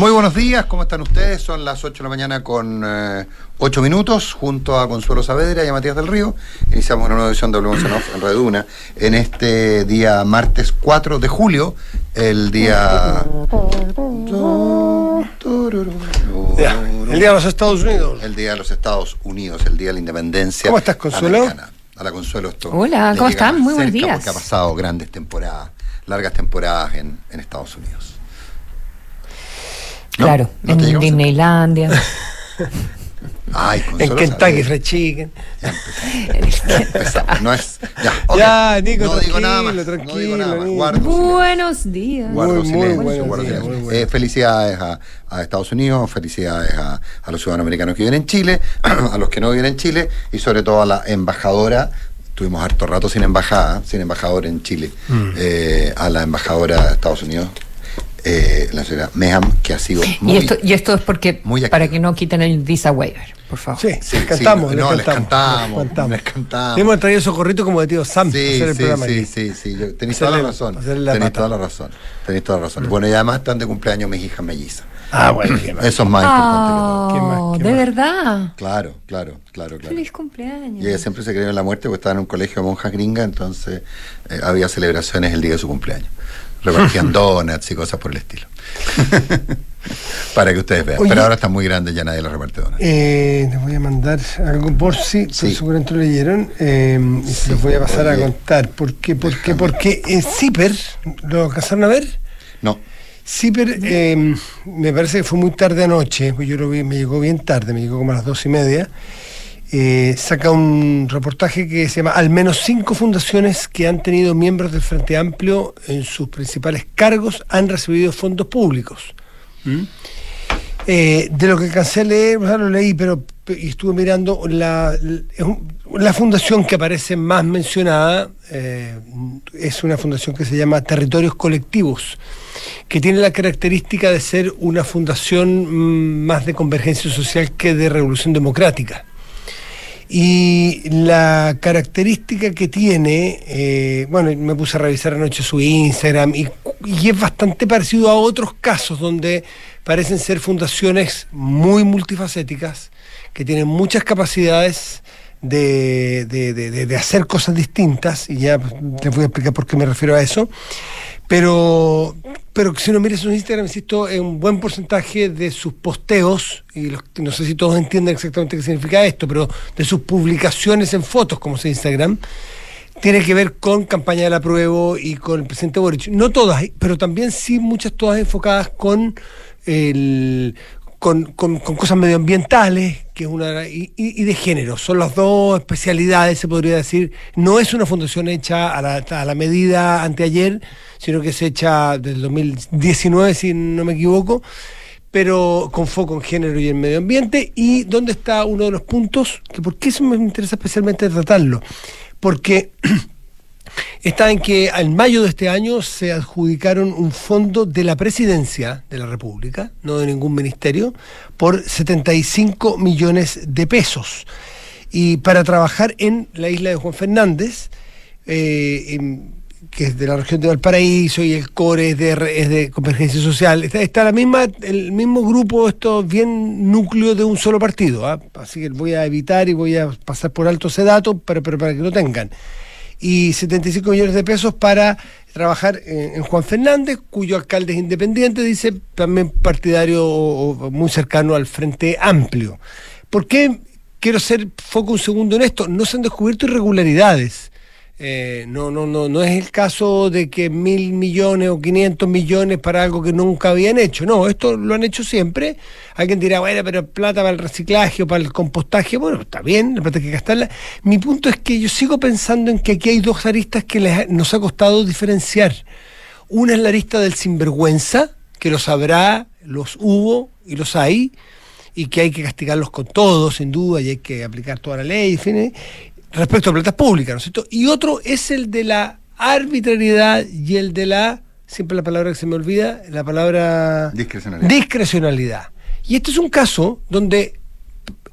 Muy buenos días, ¿cómo están ustedes? Son las 8 de la mañana con eh, 8 minutos, junto a Consuelo Saavedra y a Matías del Río. Iniciamos una nueva edición de Hablemos en Off en Reduna en este día martes 4 de julio, el día... Ya, el día de los Estados Unidos. El día de los Estados Unidos, el día de la independencia. ¿Cómo estás, Consuelo? americana. A la Consuelo esto. Hola, ¿cómo están? Muy buenos días. Porque ha pasado grandes temporadas, largas temporadas en, en Estados Unidos. ¿No? Claro, ¿No te en Disneylandia. Ay, En Kentucky. Fried Chicken. Ya empezamos, empezamos. No es. Ya, Nico, no digo nada más. tranquilo, no digo nada más. Guardo. Buenos días. Guardo Muy, muy silencio, buenos guardo días, silencio. muy buenos. Eh, felicidades a, a Estados Unidos, felicidades a, a los ciudadanos americanos que viven en Chile, a los que no viven en Chile y sobre todo a la embajadora. Tuvimos harto rato sin embajada, sin embajador en Chile, Mm. eh, a la embajadora de Estados Unidos, eh, la señora Meham, que ha sido muy. y, esto, y esto es porque muy para que no quiten el visa waiver, por favor. Sí, Sí, les cantamos, sí, les no, les cantamos. cantamos, les cantamos. Le hemos traído socorrito como de tío Sam Sí, hacer el sí, programa sí, sí, sí, yo- tenéis toda la razón. la Tenéis toda la razón. Tenéis toda la razón. Bueno, y además están de cumpleaños mis hijas mellizas. Ah, bueno. Eso es más importante que todo. ¿Qué más, Oh, qué de más? verdad. Claro, claro, claro, claro. Feliz cumpleaños. Y ella siempre se creyó en la muerte porque estaba en un colegio de monjas gringas, entonces eh, había celebraciones el día de su cumpleaños. Repartían donuts y cosas por el estilo. Para que ustedes vean. Oye. Pero ahora está muy grande, ya nadie le reparte donuts. Eh, les voy a mandar algo por si, Sí. por seguramente lo leyeron, eh, y se los voy a pasar oye. a contar. ¿Por qué? Porque, porque eh, Zipper, ¿lo alcanzaron a ver? No, Zipper, eh, me parece que fue muy tarde anoche, pues yo lo vi, me llegó bien tarde, me llegó como a las dos y media. Eh, saca un reportaje que se llama Al menos cinco fundaciones que han tenido miembros del Frente Amplio en sus principales cargos han recibido fondos públicos. ¿Mm? Eh, de lo que alcancé a leer, o sea, lo leí, pero y estuve mirando, la fundación que aparece más mencionada eh, es una fundación que se llama Territorios Colectivos, que tiene la característica de ser una fundación mm, más de convergencia social que de revolución democrática. Y la característica que tiene, eh, bueno, me puse a revisar anoche su Instagram y, y es bastante parecido a otros casos donde parecen ser fundaciones muy multifacéticas, que tienen muchas capacidades de, de- de- hacer cosas distintas, y ya les voy a explicar por qué me refiero a eso. Pero, pero si uno mira sus Instagram, insisto, un buen porcentaje de sus posteos, y los- no sé si todos entienden exactamente qué significa esto, pero de sus publicaciones en fotos, como se Instagram, tiene que ver con campaña del apruebo y con el presidente Boric. No todas, pero también sí muchas todas enfocadas con el con- con cosas medioambientales es una y, de género. Son las dos especialidades, se podría decir. No es una fundación hecha a la, a la medida anteayer, sino que es hecha del 2019, si no me equivoco, pero con foco en género y en medio ambiente. ¿Y dónde está uno de los puntos? Que ¿Por qué eso me interesa especialmente tratarlo? Porque está en que en mayo de este año se adjudicaron un fondo de la presidencia de la República, no de ningún ministerio, por 75 millones de pesos. Y para trabajar en la isla de Juan Fernández, eh, que es de la región de Valparaíso y el core es de, es convergencia social. Está, está la misma, el mismo grupo, esto bien núcleo de un solo partido. ¿ah? Así que voy a evitar y voy a pasar por alto ese dato, pero, pero para que lo tengan y 75 millones de pesos para trabajar en, Juan Fernández, cuyo alcalde es independiente, dice también partidario o, muy cercano al Frente Amplio. ¿Por qué quiero hacer foco un segundo en esto? No se han descubierto irregularidades. Eh, no, no, no, no es el caso de que mil millones o 500 millones para algo que nunca habían hecho. No, esto lo han hecho siempre. Alguien dirá, bueno, pero plata para el reciclaje o para el compostaje. Bueno, está bien, la plata hay que gastarla. Mi punto es que yo sigo pensando en que aquí hay dos aristas que les nos ha costado diferenciar. Una es la arista del sinvergüenza, que los habrá, los hubo y los hay, y que hay que castigarlos con todo, sin duda, y hay que aplicar toda la ley, en fin, ¿eh? Respecto a platas públicas, ¿no es cierto? Y otro es el de la arbitrariedad y el de la, siempre la palabra que se me olvida, la palabra Discrecionalidad. discrecionalidad. Y este es un caso donde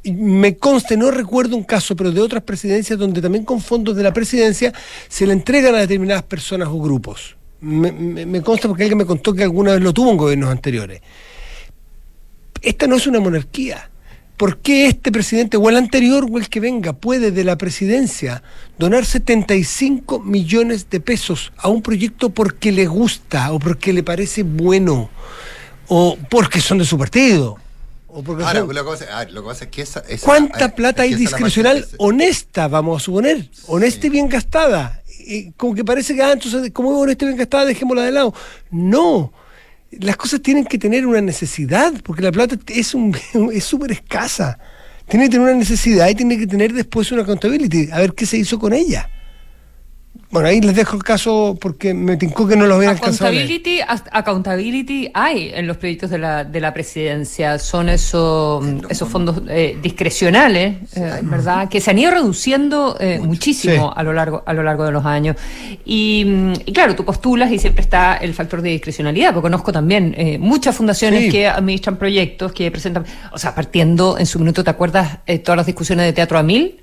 me conste, no recuerdo un caso, pero de otras presidencias donde también con fondos de la presidencia se le entregan a determinadas personas o grupos. Me, me- me consta porque alguien me contó que alguna vez lo tuvo en gobiernos anteriores. esta no es una monarquía. ¿Por qué este presidente o el anterior o el que venga puede de la presidencia donar 75 millones de pesos a un proyecto porque le gusta o porque le parece bueno o porque son de su partido? O porque Ahora, son- lo que pasa, lo que pasa es que esa. esa- ¿Cuánta plata hay es discrecional honesta, vamos a suponer? Honesta y bien gastada. Y como que parece que, ah, entonces, como es honesta y bien gastada, dejémosla de lado. No. Las cosas tienen que tener una necesidad, porque la plata es un es súper escasa. Tiene que tener una necesidad y tiene que tener después una accountability, a ver qué se hizo con ella. Bueno, ahí les dejo el caso porque me tincó que no lo habían alcanzado. Accountability, hay en los proyectos de la, de la presidencia. Son esos, esos fondos eh, discrecionales, eh, ¿verdad? Que se han ido reduciendo eh, muchísimo Sí. a lo largo a lo largo de los años. Y, mm, y claro, tú postulas y siempre está el factor de discrecionalidad, porque conozco también eh, muchas fundaciones Sí. que administran proyectos, que presentan, o sea, partiendo en su minuto, ¿te acuerdas todas las discusiones de Teatro a Mil?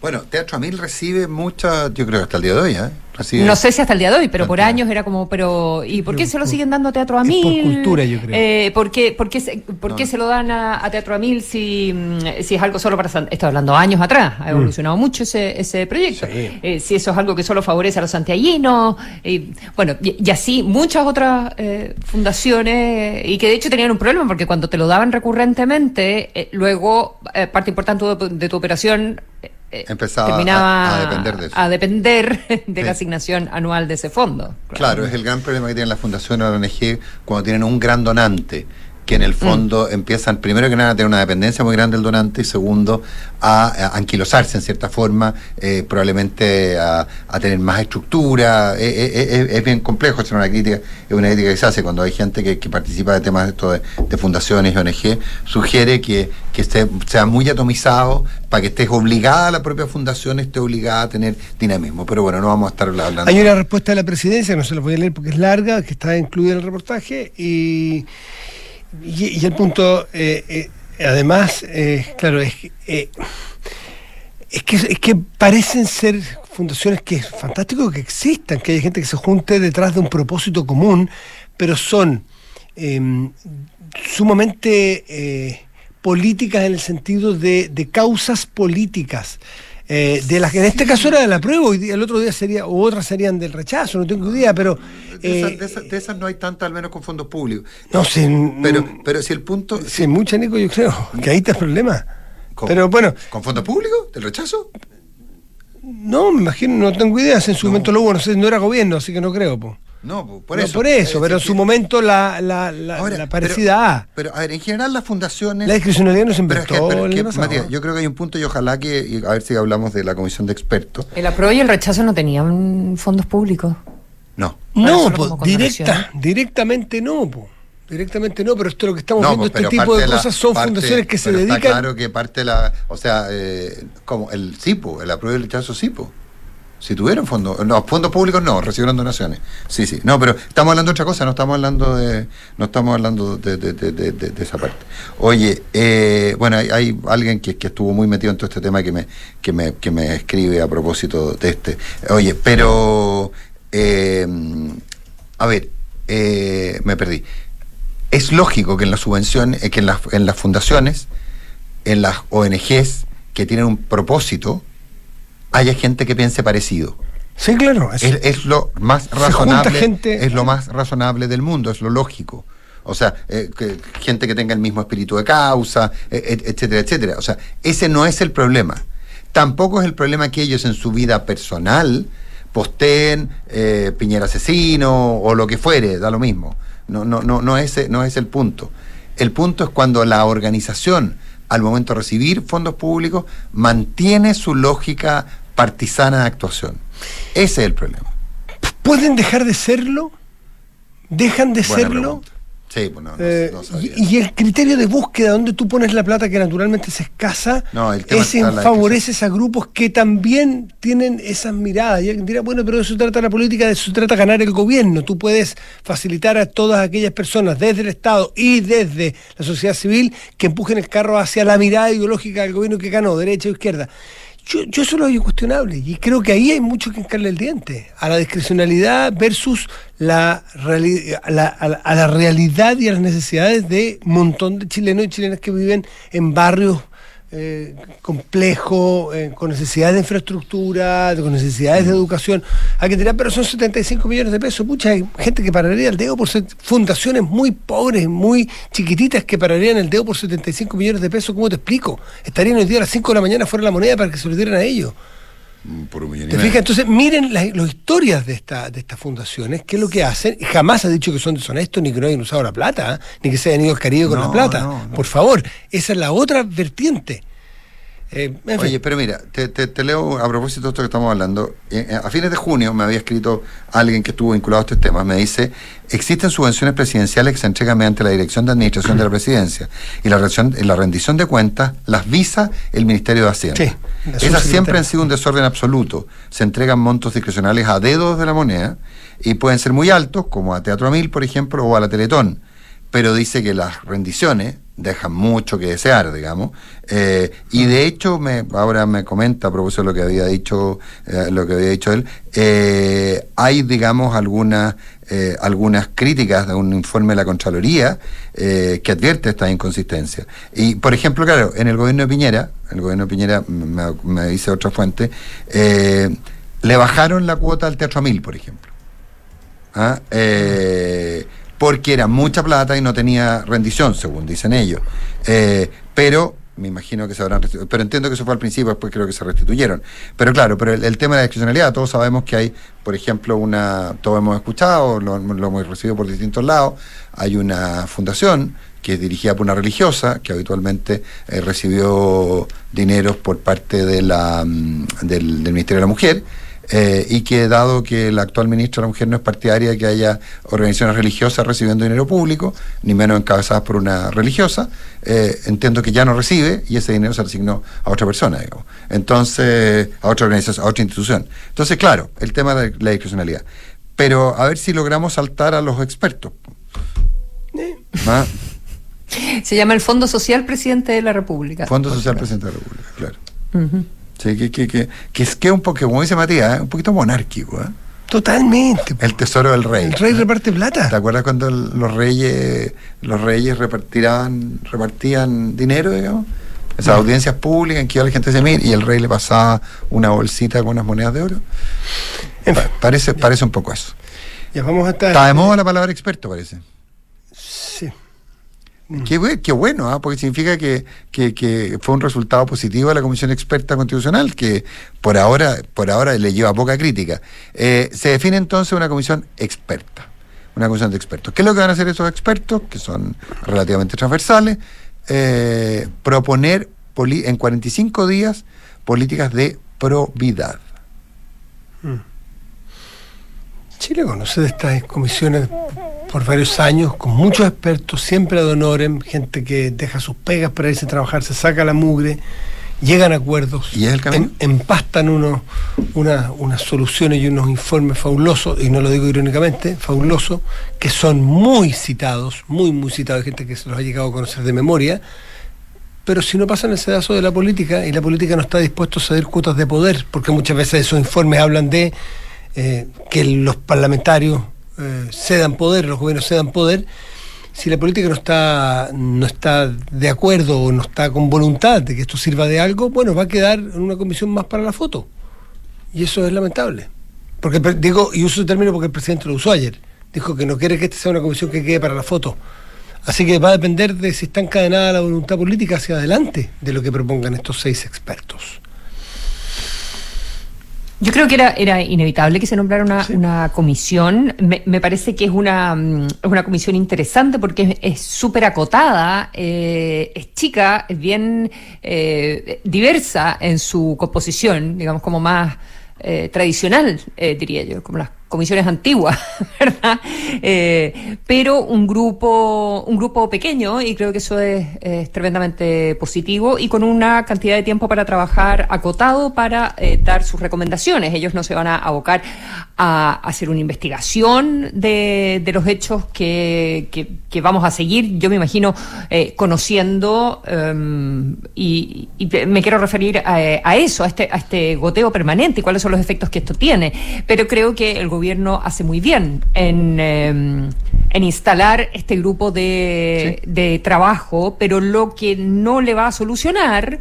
Bueno, Teatro a Mil recibe mucha, yo creo que hasta el día de hoy, ¿eh? Recibe- No sé si hasta el día de hoy, pero por años era como, pero ¿y por qué Pero se lo por- siguen dando a Teatro a es por Mil? cultura, yo creo. Eh, ¿Por qué, por qué se, por qué No. se lo dan a, a Teatro a Mil si, mm, si es algo solo para... Estoy hablando años atrás, ha evolucionado mucho ese, ese proyecto. Mm. Sí. Eh, si eso es algo que solo favorece a los santiaguinos, y, bueno, y, y así muchas otras eh, fundaciones, y que de hecho tenían un problema, porque cuando te lo daban recurrentemente, eh, luego eh, parte importante de, de tu operación... eh, Empezaba terminaba a- a depender de eso. a depender de Sí. la asignación anual de ese fondo. Claro, es el gran problema que tienen las fundaciones o la ONG cuando tienen un gran donante, que en el fondo empiezan, primero que nada, a tener una dependencia muy grande del donante y segundo, a, a anquilosarse en cierta forma, eh, probablemente a, a tener más estructura. Eh, eh, eh, es, bien complejo, es una crítica, es una crítica que se hace cuando hay gente que, que participa de temas de, esto de, de fundaciones y ONG, sugiere que, que esté- sea muy atomizado para que estés obligada, la propia fundación esté obligada a tener dinamismo. Pero bueno, no vamos a estar hablando. Hay una respuesta de la presidencia, no se la voy a leer porque es larga, que está incluida en el reportaje, y, y, el punto, eh, eh, además, eh, claro, es, que, es, que, es que parecen ser fundaciones que es fantástico que existan, que haya gente que se junte detrás de un propósito común, pero son eh, sumamente políticas en el sentido de causas políticas. Eh, de las que en este caso era de la prueba y el otro día sería o otras serían del rechazo no tengo idea pero De esas, eh, de esas- de esas no hay tantas, al menos con fondos públicos. no sé Pero, pero si el punto. sí, mucha Nico yo creo que ahí está el problema ¿Con- pero bueno ¿Con fondos públicos? ¿Del rechazo? no me imagino no tengo ideas en su No. momento lo hubo no sé no era gobierno así que no creo po. No, po- por No, eso. por eso pero en su momento la, la, la, Ahora, la pero- parecida a Pero, a ver, en general las fundaciones. la discrecionalidad no se Pero es inventó que, pero es que. Matías, yo creo que hay un punto y ojalá que, y a ver si hablamos de la comisión de expertos. El apruebo y el rechazo no tenían fondos públicos. No. No, po, directa, directamente no, po. directamente no, pero esto lo que estamos No, viendo, pues, este pero tipo de cosas son parte- fundaciones que se pero está dedican. claro que parte de la. O sea, eh, como el CIPO, el apruebo y el rechazo CIPO. Si tuvieron fondos, no, fondos públicos no, recibieron donaciones. Sí, sí. No, pero estamos hablando de otra cosa, no estamos hablando de, no estamos hablando de, esa parte. Oye, eh, bueno, hay, hay alguien que, que estuvo muy metido en todo este tema que me, que me, que me escribe a propósito de este. Oye, pero eh, a ver, eh, me perdí. Es lógico que en la subvención, eh, que en las, en las fundaciones, en las ONGs que tienen un propósito, haya gente que piense parecido. Sí, claro. es- Es, es lo más razonable. gente- Es lo más razonable del mundo, es lo lógico. O sea, eh, que- gente que tenga el mismo espíritu de causa, eh, et- etcétera, etcétera. O sea, ese no es el problema. Tampoco es el problema que ellos en su vida personal posteen eh, Piñera asesino o lo que fuere, da lo mismo. No, no, no, no, ese, no es el punto. El punto es cuando la organización, al momento de recibir fondos públicos, mantiene su lógica partisana de actuación. Ese es el problema. ¿Pueden dejar de serlo? ¿Dejan de Buena serlo? pregunta. Sí, pues no, Eh, no sabía. y, y el criterio de búsqueda, donde tú pones la plata que naturalmente es escasa, No, el tema es está en la favoreces a grupos que también tienen esas miradas. Y alguien dirá, bueno, pero de eso trata la política, de eso trata ganar el gobierno. Tú puedes facilitar a todas aquellas personas desde el Estado y desde la sociedad civil que empujen el carro hacia la mirada ideológica del gobierno que ganó, derecha o izquierda. Yo, yo eso lo veo cuestionable y creo que ahí hay mucho que encarle el diente, a la discrecionalidad versus la, la a, la, realidad y a las necesidades de un montón de chilenos y chilenas que viven en barrios eh, complejo, eh, con necesidades de infraestructura, con necesidades de educación. Hay que tirar, pero son 75 millones de pesos. Mucha gente que pararía el dedo por fundaciones muy pobres, muy chiquititas que pararían el dedo por 75 millones de pesos. ¿Cómo te explico? Estarían hoy día a las 5 de la mañana fuera de la moneda para que se lo dieran a ellos. Por un millón ¿Te fijas? Entonces, miren las, historias de, esta, de estas fundaciones, qué es lo que hacen. Jamás ha dicho que son deshonestos, ni que no hayan usado la plata, ¿eh? ni que se hayan ido al Caribe con la plata. Por favor, esa es la otra vertiente. Eh, Oye, pero mira, te, leo a propósito de esto que estamos hablando. Eh, eh, a fines de junio me había escrito alguien que estuvo vinculado a este tema. Me dice: existen subvenciones presidenciales que se entregan mediante la Dirección de Administración de la Presidencia y la, la rendición de cuentas las visa el Ministerio de Hacienda. Sí, Esas siempre han sido un desorden absoluto. Se entregan montos discrecionales a dedos de la moneda y pueden ser muy altos, como a Teatro Mil, por ejemplo, o a la Teletón. Pero dice que las rendiciones dejan mucho que desear, digamos. Eh, y de hecho, me, ahora me comenta a propósito de lo que había dicho, eh, lo que había dicho él, eh, hay, digamos, algunas algunas críticas de un informe de la Contraloría que advierte esta inconsistencia. Y, por ejemplo, claro, en el gobierno de Piñera, el gobierno de Piñera, me, dice otra fuente, le bajaron la cuota al Teatro Mil, por ejemplo. ¿Ah? Porque era mucha plata y no tenía rendición, según dicen ellos. Eh, pero me imagino que se habrán restituido. Pero entiendo que eso fue al principio, después creo que se restituyeron. Pero claro, pero el, tema de la discrecionalidad, todos sabemos que hay, por ejemplo, una, todos hemos escuchado, lo, hemos recibido por distintos lados, hay una fundación que es dirigida por una religiosa, que habitualmente eh, recibió dineros por parte de la, mm, del Ministerio de la Mujer, eh, y que dado que la actual ministra de la Mujer no es partidaria de que haya organizaciones religiosas recibiendo dinero público, ni menos encabezadas por una religiosa, eh, entiendo que ya no recibe y ese dinero se asignó a otra persona, digamos. Entonces, a otra organización, a otra institución. Entonces, claro, el tema de la discrecionalidad. Pero a ver si logramos saltar a los expertos. ¿Ah? Se llama el Fondo Social Presidente de la República. Fondo Social Presidente de la República, claro que, que, que, que es que un poco, como dice Matías, ¿eh? un poquito monárquico. ¿eh? Totalmente. El tesoro del rey. El rey reparte plata. ¿Te acuerdas cuando los reyes los reyes repartirán, repartían dinero, digamos? Esas audiencias públicas en que iba la gente se mira y el rey le pasaba una bolsita con unas monedas de oro. parece, parece un poco eso. Ya vamos a estar. Está de moda la palabra experto, parece. Mm. Qué, bueno, ¿ah? porque significa que, fue un resultado positivo de la Comisión Experta Constitucional, que por ahora, por ahora le lleva poca crítica. Eh, se define entonces una comisión experta, una comisión de expertos. ¿Qué es lo que van a hacer esos expertos, que son relativamente transversales? Eh, proponer en 45 días políticas de probidad. Mm. Chile conoce de estas comisiones por varios años, con muchos expertos, siempre ad honorem, gente que deja sus pegas para irse a trabajar, se saca la mugre, llegan a acuerdos, ¿Y es el empastan unos, unas soluciones y unos informes fabulosos, y no lo digo irónicamente, fabulosos, que son muy citados, muy, muy citados, gente que se los ha llegado a conocer de memoria, pero si no pasan el sedazo de la política y la política no está dispuesta a ceder cuotas de poder, porque muchas veces esos informes hablan de eh, que los parlamentarios eh, cedan poder, los gobiernos cedan poder, si la política no está, no está de acuerdo o no está con voluntad de que esto sirva de algo, bueno, va a quedar una comisión más para la foto. Y eso es lamentable. Porque digo, y uso el término porque el presidente lo usó ayer. Dijo que no quiere que esta sea una comisión que quede para la foto. Así que va a depender de si está encadenada la voluntad política hacia adelante de lo que propongan estos seis expertos. Yo creo que era, era inevitable que se nombrara una, comisión. Me, parece que es una, mm, una comisión interesante porque es súper acotada, eh, es chica, es bien eh, diversa en su composición, digamos, como más eh, tradicional, diría yo, como las comisiones antiguas, ¿verdad? Eh, pero un grupo, un grupo pequeño, y creo que eso es, tremendamente positivo, y con una cantidad de tiempo para trabajar acotado para eh, dar sus recomendaciones. Ellos no se van a abocar a, hacer una investigación de, los hechos que, que, vamos a seguir, yo me imagino, eh, conociendo, em, y, me quiero referir a, eso, a este, a este goteo permanente y cuáles son los efectos que esto tiene. Pero creo que el hace muy bien en, em, en instalar este grupo de, de trabajo, pero lo que no le va a solucionar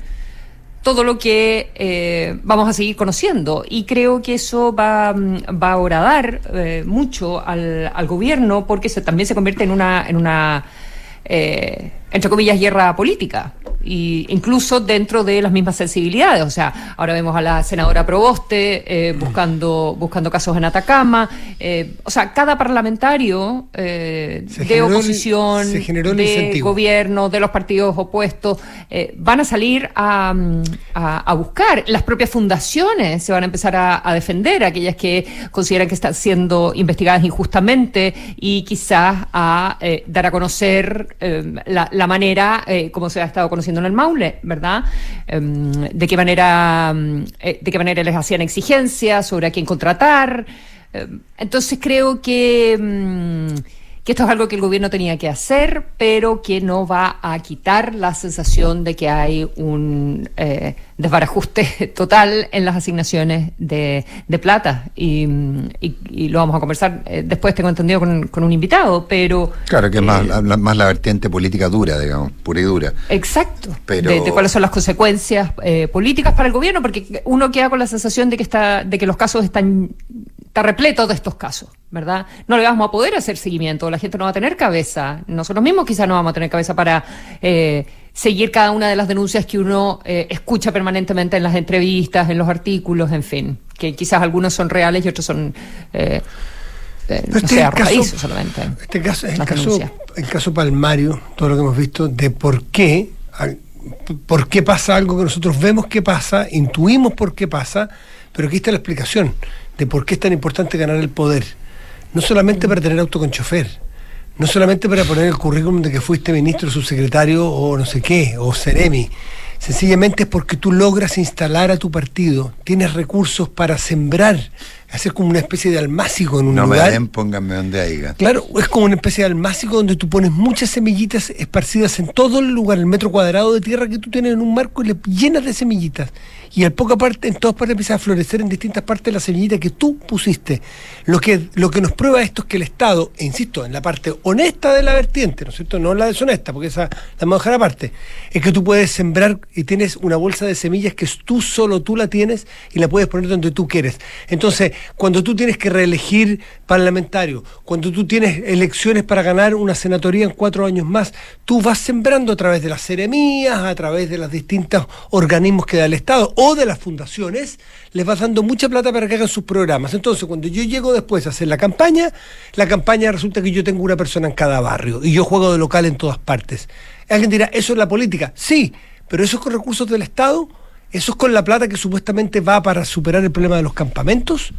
todo lo que eh, vamos a seguir conociendo. Y creo que eso va, va a horadar eh, mucho al, al, gobierno porque se, también se convierte en una, en una eh, entre comillas, guerra política, y incluso dentro de las mismas sensibilidades. O sea, ahora vemos a la senadora Proboste eh, buscando, buscando casos en Atacama. Eh, o sea, cada parlamentario eh, de oposición, de gobierno, de los partidos opuestos, van a salir a, a, buscar. Las propias fundaciones se van a empezar a, defender, aquellas que consideran que están siendo investigadas injustamente y quizás a dar a conocer la la manera eh, como se ha estado conociendo en el Maule, ¿verdad? Em, de qué manera, mm, eh, de qué manera les hacían exigencias sobre a quién contratar. Em, entonces creo que mm, que esto es algo que el gobierno tenía que hacer, pero que no va a quitar la sensación de que hay un eh, desbarajuste total en las asignaciones de, plata. Y, lo vamos a conversar eh, después, tengo entendido, con, un invitado, pero... Claro, que es más, eh, más la vertiente política dura, digamos, pura y dura. Exacto. De, cuáles son las consecuencias eh, políticas para el gobierno, porque uno queda con la sensación de que, está, de que los casos están está repleto de estos casos, ¿verdad? No le vamos a poder hacer seguimiento, la gente no va a tener cabeza, nosotros mismos quizás no vamos a tener cabeza para eh, seguir cada una de las denuncias que uno eh, escucha permanentemente en las entrevistas, en los artículos, en fin, que quizás algunos son reales y otros son... Eh, no este solamente. Este caso es el caso, el caso palmario, todo lo que hemos visto, de por qué, por qué pasa algo que nosotros vemos que pasa, intuimos por qué pasa, pero aquí está la explicación de por qué es tan importante ganar el poder. No solamente para tener auto con chofer, no solamente para poner el currículum de que fuiste ministro, subsecretario o no sé qué, o seremi. Sencillamente es porque tú logras instalar a tu partido, tienes recursos para sembrar, hacer como una especie de almácigo en un lugar. No me den, pónganme donde haya. Claro, es como una especie de almácigo donde tú pones muchas semillitas esparcidas en todo el lugar, el metro cuadrado de tierra que tú tienes en un marco y le llenas de semillitas y al poco parte, en todas partes empieza a florecer en distintas partes la semillita que tú pusiste. Lo que, lo que nos prueba esto es que el Estado, e insisto, en la parte honesta de la vertiente, ¿no es cierto? No la deshonesta, porque esa la vamos a dejar aparte, es que tú puedes sembrar y tienes una bolsa de semillas que tú solo tú la tienes y la puedes poner donde tú quieres. Entonces, cuando tú tienes que reelegir parlamentario, cuando tú tienes elecciones para ganar una senatoría en cuatro años más, tú vas sembrando a través de las seremías, a través de los distintos organismos que da el Estado o de las fundaciones, les vas dando mucha plata para que hagan sus programas. Entonces, cuando yo llego después a hacer la campaña, la campaña resulta que yo tengo una persona en cada barrio y yo juego de local en todas partes. Alguien dirá, ¿eso es la política? Sí, pero eso es con recursos del Estado, eso es con la plata que supuestamente va para superar el problema de los campamentos.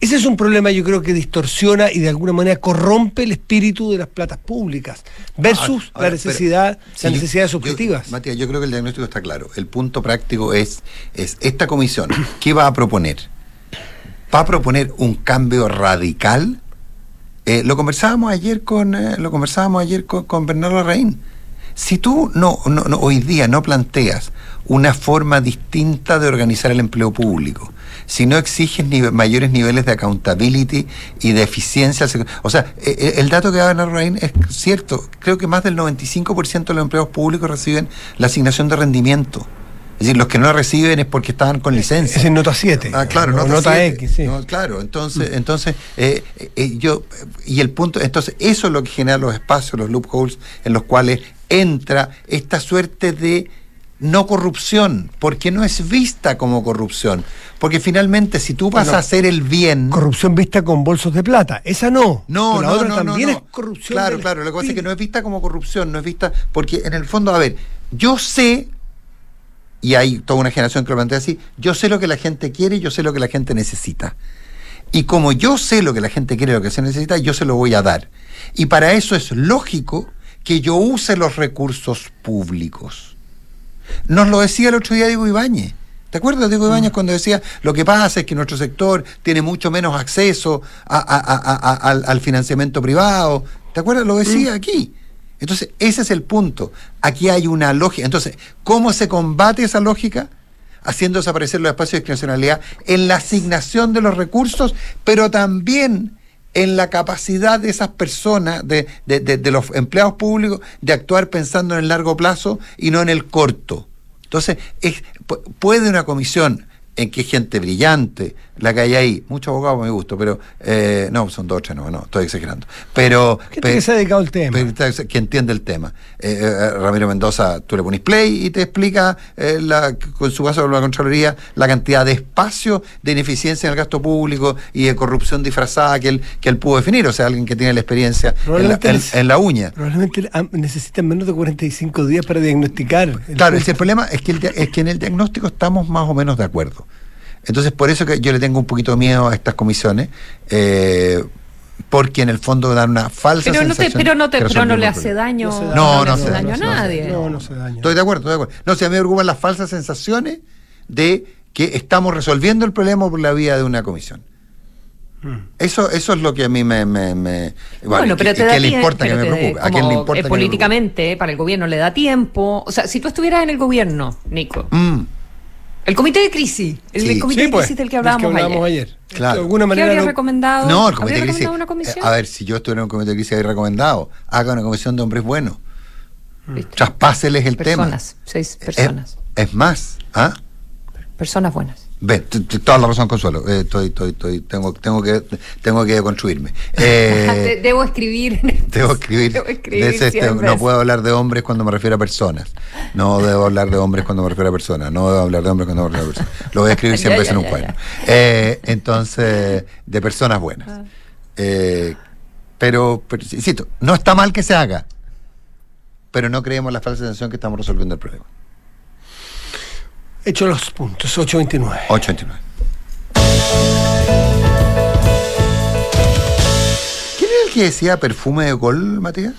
Ese es un problema yo creo que distorsiona y de alguna manera corrompe el espíritu de las platas públicas versus la necesidad, las necesidades objetivas. Matías, yo creo que el diagnóstico está claro. El punto práctico es, es esta comisión, ¿qué va a proponer? ¿Va a proponer un cambio radical? Eh, lo conversábamos ayer con eh, lo conversábamos ayer con, Bernardo Reín. Si tú no, no, hoy día no planteas una forma distinta de organizar el empleo público, si no exiges mayores niveles de accountability y de eficiencia. O sea, e, e, el dato que da Rain es cierto. Creo que más del 95% de los empleados públicos reciben la asignación de rendimiento. Es decir, los que no la reciben es porque estaban con licencia. Es en nota 7. Ah, claro, nota, X, sí. claro, entonces, entonces eh, eh, yo, y el punto, entonces, eso es lo que genera los espacios, los loopholes, en los cuales entra esta suerte de no corrupción, porque no es vista como corrupción. Porque finalmente, si tú vas a hacer el bien. Corrupción vista con bolsos de plata. Esa no. No, no, no, también es corrupción. Claro, claro. Lo que pasa es que no es vista como corrupción, no es vista. Porque en el fondo, a ver, yo sé, y hay toda una generación que lo plantea así, yo sé lo que la gente quiere y yo sé lo que la gente necesita. Y como yo sé lo que la gente quiere, lo que se necesita, yo se lo voy a dar. Y para eso es lógico que yo use los recursos públicos. Nos lo decía el otro día Diego Ibáñez. ¿Te acuerdas, Diego Ibáñez, cuando decía lo que pasa es que nuestro sector tiene mucho menos acceso a- a- a- a- al, al financiamiento privado? ¿Te acuerdas? Lo decía aquí. Entonces, ese es el punto. Aquí hay una lógica. Entonces, ¿cómo se combate esa lógica? Haciendo desaparecer los espacios de discrecionalidad en la asignación de los recursos, pero también en la capacidad de esas personas, de, de- de- los empleados públicos, de actuar pensando en el largo plazo y no en el corto. Entonces, es- pu- puede una comisión en hay gente brillante, la que hay ahí, muchos abogados me gusto, pero eh, no, son dos o tres, no, no, estoy exagerando. Pero, Gente que se ha dedicado al tema. pero que entiende el tema. Eh, eh, Ramiro Mendoza, tú le pones play y te explica eh, la- con su paso por la Contraloría la cantidad de espacio de ineficiencia en el gasto público y de corrupción disfrazada que él, que él pudo definir. O sea, alguien que tiene la experiencia en la, Probablemente en- les- en la uña. Probablemente ah, necesitan menos de 45 días para diagnosticar. el Claro, es que el problema es que, el es que en el diagnóstico estamos más o menos de acuerdo. Entonces, por eso que yo le tengo un poquito de miedo a estas comisiones, eh, porque en el fondo dan una falsa Pero no, te, sensación pero no, te, pero no le hace daño, No No, no hace daño no a nadie. No, no se daña. Estoy de acuerdo, estoy de acuerdo. No, si a mí me preocupan las falsas sensaciones de que estamos resolviendo el problema por la vía de una comisión. Mm. Eso, eso es lo que a mí me... me, me- Bueno, ¿y pero qué- te da qué le importa que me te- preocupe? ¿A quién le importa eh, que me preocupe? políticamente, para el gobierno le da tiempo. O sea, si tú estuvieras en el gobierno, Nico, Mm, el comité de crisis, el, Sí. el comité Sí, de pues, crisis del que del hablábamos, hablábamos ayer. ayer. Claro. De alguna ¿Qué manera habría lo- recomendado? No, el comité ¿Habría de crisis. recomendado una comisión? eh, A ver, si yo estuviera en un comité de crisis, habría recomendado, haga una comisión de hombres buenos. Listo. Traspáseles el Personas, seis tema. personas. Es, es más, ¿ah? Personas buenas. Ve, toda la razón, Consuelo. Eh, estoy, estoy, estoy, tengo, tengo que, tengo que construirme. Eh, Debo escribir. Debo escribir. Debo escribir de ese- cien tengo- no puedo hablar de hombres cuando me refiero a personas. No debo hablar de hombres cuando me refiero a personas. No debo hablar de hombres cuando me refiero a personas. Lo voy a escribir 100 Ya, veces ya, en un ya. Eh, entonces, de personas buenas. Ah. Pero, pero, insisto, no está mal que se haga. Pero no creemos la falsa sensación que estamos resolviendo el problema. Hecho los puntos, 829. 829. ¿Quién era el que decía perfume de gol, Matías?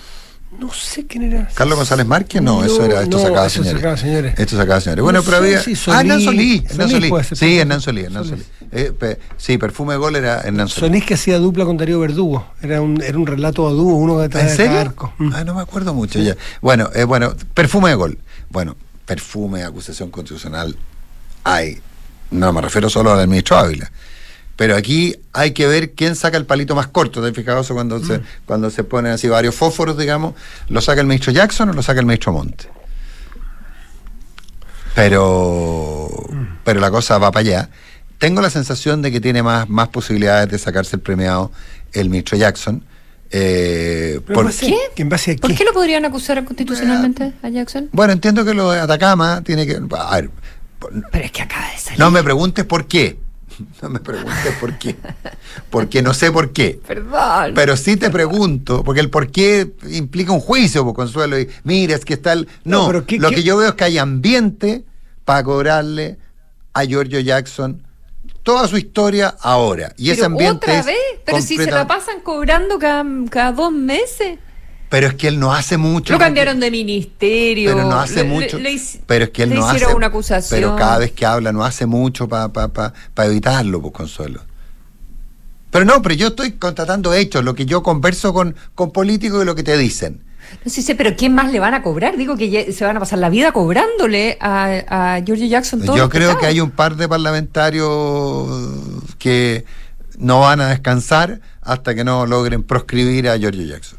No sé quién era. ¿Carlos González Márquez? No, eso era, esto no, sacaba eso señores. sacaba señores. Esto sacaba señores. Bueno, No pero sé había. si ah, Hernán Solís- Solí. Hernán Solís Sí, Hernán Solí. Hernán. Eh, pe- sí, perfume de gol era Hernán Solí. Solís que hacía dupla con Darío Verdugo. Era un, era un relato a dúo, uno detrás ¿En de serio? cada arco. Mm. Ah, no me acuerdo mucho ya. Bueno, eh, bueno, perfume de gol. Bueno, perfume, acusación constitucional, hay. No me refiero solo al ministro Ávila. Pero aquí hay que ver quién saca el palito más corto. ¿Te has fijado eso cuando, Mm. se, cuando se ponen así varios fósforos, digamos? ¿Lo saca el ministro Jackson o lo saca el ministro Monte? Pero, Mm. pero la cosa va para allá. Tengo la sensación de que tiene más, más posibilidades de sacarse el premiado el ministro Jackson. Eh, por- en base- ¿Qué? ¿En base a ¿Por qué? qué lo podrían acusar constitucionalmente a Jackson? Bueno, entiendo que lo de Atacama tiene que. A ver, Pero es que acaba de salir. no me preguntes por qué. No me preguntes por qué. Porque no sé por qué. Perdón. Pero sí te pregunto, porque el por qué implica un juicio, por Consuelo. Y mira, es que está el. No, No, pero ¿qué- lo qué- que yo veo es que hay ambiente para cobrarle a Giorgio Jackson toda su historia ahora. Y ese Pero ambiente. otra vez, pero si se la pasan cobrando cada, cada dos meses. Pero es que él no hace mucho. Lo cambiaron de ministerio. Pero no hace le- mucho. le- le pero es que él no hace. hicieron una acusación. Pero cada vez que habla no hace mucho para pa, pa, pa evitarlo, pues Consuelo. Pero no, pero yo estoy contratando hechos, lo que yo converso con, con políticos y lo que te dicen. No sé, sé, pero ¿quién más le van a cobrar? Digo que ya- se van a pasar la vida cobrándole a, a Giorgio Jackson todo Yo creo que hay un par de parlamentarios que no van a descansar hasta que no logren proscribir a Giorgio Jackson.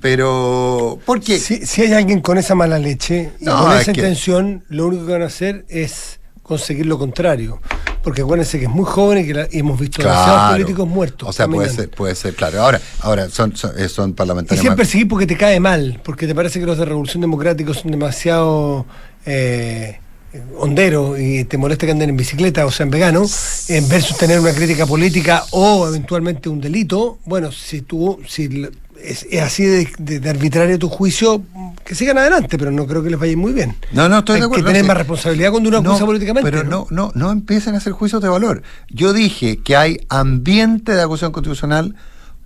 Pero, ¿por qué? Si, si hay alguien con esa mala leche y No, con es esa que- intención, lo único que van a hacer es conseguir lo contrario. Porque acuérdense que es muy joven y que la- y hemos visto demasiados políticos muertos. O sea, puede ser, puede ser, claro. Ahora, ahora son, son, eh, son Y parlamentarios. siempre más- seguir porque te cae mal, porque te parece que los de Revolución Democrática son demasiado eh, honderos y te molesta que anden en bicicleta o sean veganos, en vez de tener una crítica política o eventualmente un delito. Bueno, si tú, si es, es así de, de- de arbitrario tu juicio, que sigan adelante, pero no creo que les vaya muy bien. No, no, estoy Hay de acuerdo. que tener más responsabilidad cuando uno acusa políticamente. Pero no, no, no empiecen a hacer juicios de valor. Yo dije que hay ambiente de acusación constitucional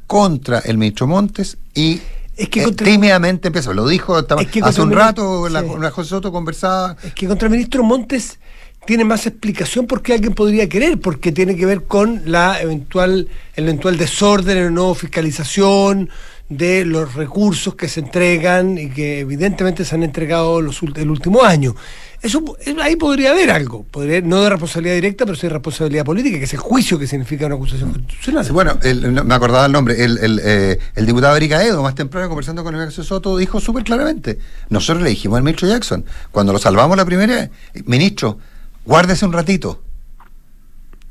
contra el ministro Montes y Es que eh, tímidamente empieza. Lo dijo estaba- Es que hace un rato, la, sí. la José Soto conversaba. Es que contra el ministro Montes tiene más explicación porque alguien podría querer, porque tiene que ver con la eventual, el eventual desorden o no fiscalización de los recursos que se entregan y que evidentemente se han entregado los, el último año. Eso, eh, ahí podría haber algo, podría, no de responsabilidad directa, pero sí de responsabilidad política, que es el juicio que significa una acusación constitucional. Bueno, me acordaba el nombre. El, el, eh, el diputado Erika Edo, más temprano conversando con el José Soto, dijo súper claramente. Nosotros le dijimos al ministro Jackson, cuando lo salvamos la primera, ministro, guárdese un ratito.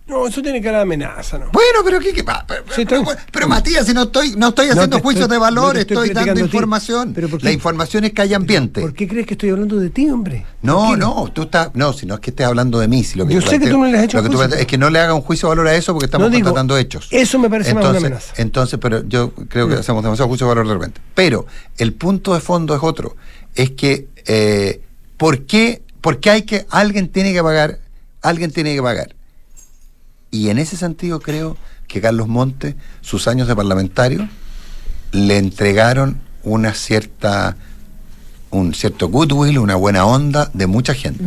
No, eso tiene cara de amenaza, ¿no? Bueno, pero ¿qué? qué pa- pero, Sí, pero- estoy- pero, Matías, si no estoy, no estoy No haciendo te juicios estoy- de valor, no estoy estoy, dando información. Pero ¿por qué? La información es que hay ambiente. ¿Por qué crees que estoy hablando de ti, hombre? No, no, tú estás, no, si no es que estés hablando de mí, si lo que Yo sé que tú no le has hecho lo que tú juicio. planteas es que no le haga un juicio de valor a eso porque estamos No digo, constatando hechos. eso me parece más una entonces, amenaza. Entonces, pero yo creo que Mm. hacemos demasiado juicio de valor de repente. Pero el punto de fondo es otro, es que eh, ¿por qué, por qué hay que alguien tiene que pagar, alguien tiene que pagar? Y en ese sentido creo que Carlos Montes, sus años de parlamentario, le entregaron una cierta, un cierto goodwill, una buena onda de mucha gente.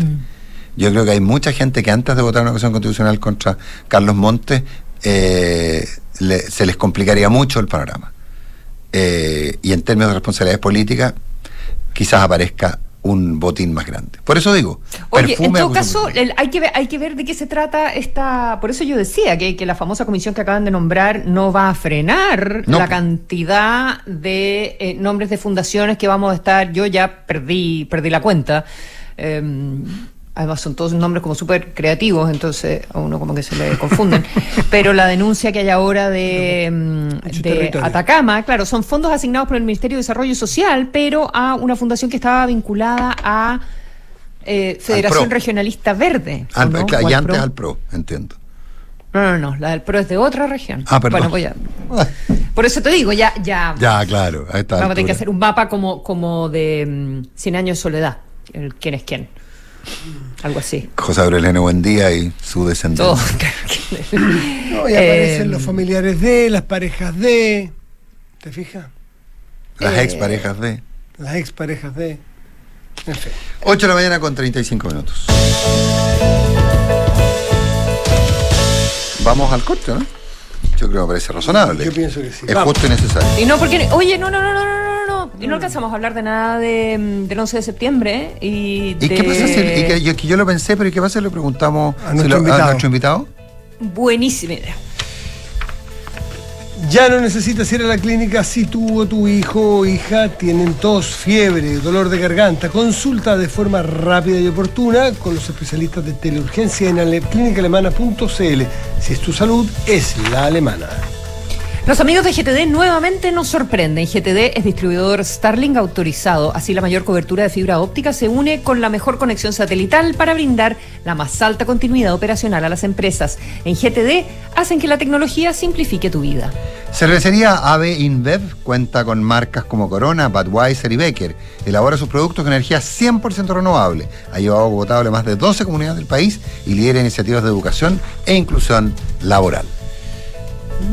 Yo creo que hay mucha gente que antes de votar una cuestión constitucional contra Carlos Montes, eh, le- se les complicaría mucho el panorama. Eh, y en términos de responsabilidades políticas, quizás aparezca un botín más grande. Por eso digo, Oye, en perfume todo acusación caso, el- hay, que ver, hay que ver de qué se trata esta. Por eso yo decía que, que la famosa comisión que acaban de nombrar no va a frenar No. la cantidad de eh, nombres de fundaciones que vamos a estar. Yo ya perdí, perdí la cuenta. Eh, además, son todos nombres como súper creativos, entonces a uno como que se le confunden. Pero la denuncia que hay ahora de, mm, de. Atacama, claro, son fondos asignados por el Ministerio de Desarrollo Social, pero a una fundación que estaba vinculada a eh, Federación. Regionalista Verde. ¿o Al- no? claro, ¿O y antes PRO? al PRO, entiendo. No, no, no, la del PRO es de otra región. Ah, perdón. Bueno, voy a- Por eso te digo, ya, ya, Ya, claro, ahí está. vamos a tener que hacer un mapa como, como de mm, 100 años de soledad. El quién es quién. Algo así. José Aureliano Buendía y su descendencia. Todo. No, y aparecen Eh, los familiares de, las parejas de. ¿Te fijas? Las eh, exparejas de. Las exparejas de. En fin. 8 de la mañana con 35 minutos. Vamos al corte, ¿no? Yo creo que me parece razonable. Yo pienso que sí. Es Vamos. justo y necesario. Y no, porque. Oye, no, no, no, no. Y no alcanzamos a hablar de nada de, mm, del 11 de septiembre. ¿Y, ¿Y de- qué pasa si, y que yo, que yo lo pensé, pero ¿y qué pasa si le preguntamos A si nuestro lo- invitado. nuestro invitado? Buenísima idea. Ya no necesitas ir a la clínica si tú o tu hijo o hija tienen tos, fiebre, dolor de garganta. Consulta de forma rápida y oportuna con los especialistas de teleurgencia en ale- clínicaalemana.cl. Si es tu salud, es la alemana. Los amigos de GTD nuevamente nos sorprenden. GTD es distribuidor Starlink autorizado. Así la mayor cobertura de fibra óptica se une con la mejor conexión satelital para brindar la más alta continuidad operacional a las empresas. En GTD hacen que la tecnología simplifique tu vida. Cervecería AB InBev cuenta con marcas como Corona, Budweiser y Becker. Elabora sus productos con energía 100% renovable. Ha llevado agua potable a más de 12 comunidades del país y lidera iniciativas de educación e inclusión laboral.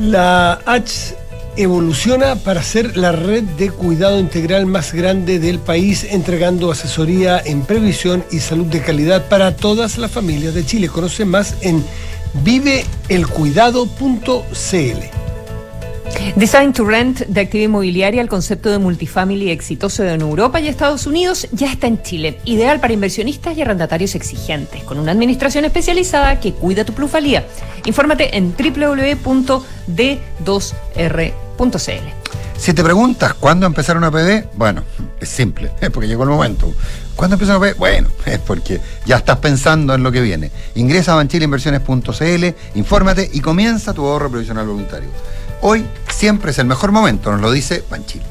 La H evoluciona para ser la red de cuidado integral más grande del país, entregando asesoría en previsión y salud de calidad para todas las familias de Chile. Conoce más en viveelcuidado.cl. Design to Rent de actividad inmobiliaria, el concepto de multifamily exitoso en Europa y Estados Unidos, ya está en Chile. Ideal para inversionistas y arrendatarios exigentes, con una administración especializada que cuida tu plusvalía. Infórmate en www.d2r.cl. Si te preguntas cuándo empezar una PD, bueno, es simple, es porque llegó el momento. ¿Cuándo empieza una PD? Bueno, es porque ya estás pensando en lo que viene. Ingresa a banchileinversiones.cl, infórmate y comienza tu ahorro previsional voluntario. Hoy siempre es el mejor momento, nos lo dice Banchile.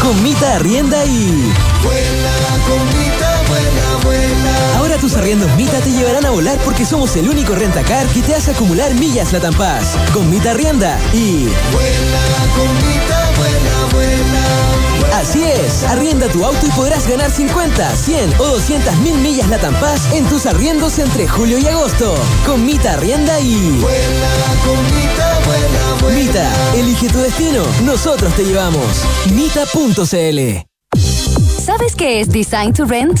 Con Mita Arrienda y. Ahora tus arriendos Mita te llevarán a volar porque somos el único rentacar que te hace acumular millas Latam Pass. Con Mita Arrienda y... Vuela con Mita, vuela, vuela. Así es, arrienda tu auto y podrás ganar 50, 100 o 200 mil millas Latam Pass en tus arriendos entre julio y agosto. Con Mita Arrienda y... Mita, elige tu destino, nosotros te llevamos. Mita.cl ¿Sabes qué es Design to Rent?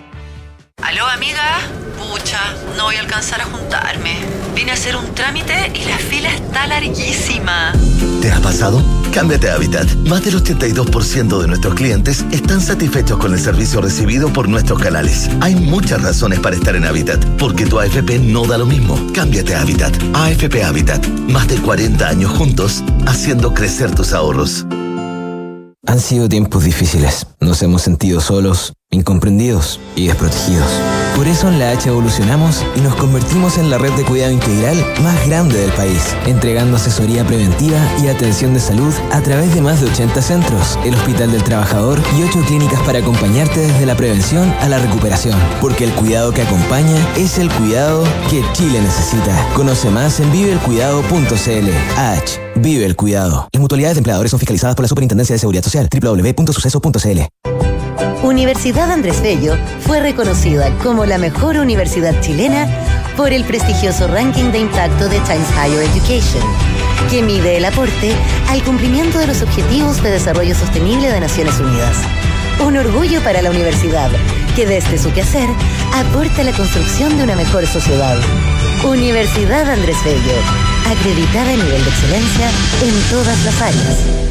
Aló, amiga. Pucha, no voy a alcanzar a juntarme. Vine a hacer un trámite y la fila está larguísima. ¿Te ha pasado? Cámbiate a Habitat. Más del 82% de nuestros clientes están satisfechos con el servicio recibido por nuestros canales. Hay muchas razones para estar en Habitat, porque tu AFP no da lo mismo. Cámbiate a Habitat. AFP Habitat. Más de 40 años juntos, haciendo crecer tus ahorros. Han sido tiempos difíciles. Nos hemos sentido solos, incomprendidos y desprotegidos. Por eso en la H evolucionamos y nos convertimos en la red de cuidado integral más grande del país, entregando asesoría preventiva y atención de salud a través de más de 80 centros, el Hospital del Trabajador y 8 clínicas para acompañarte desde la prevención a la recuperación. Porque el cuidado que acompaña es el cuidado que Chile necesita. Conoce más en viveelcuidado.cl. H. Vive el cuidado. Las mutualidades de empleadores son fiscalizadas por la Superintendencia de Seguridad Social. www.suceso.cl. Universidad Andrés Bello fue reconocida como la mejor universidad chilena por el prestigioso ranking de impacto de Times Higher Education, que mide el aporte al cumplimiento de los Objetivos de Desarrollo Sostenible de Naciones Unidas. Un orgullo para la universidad, que desde su quehacer aporta la construcción de una mejor sociedad. Universidad Andrés Bello, acreditada a nivel de excelencia en todas las áreas.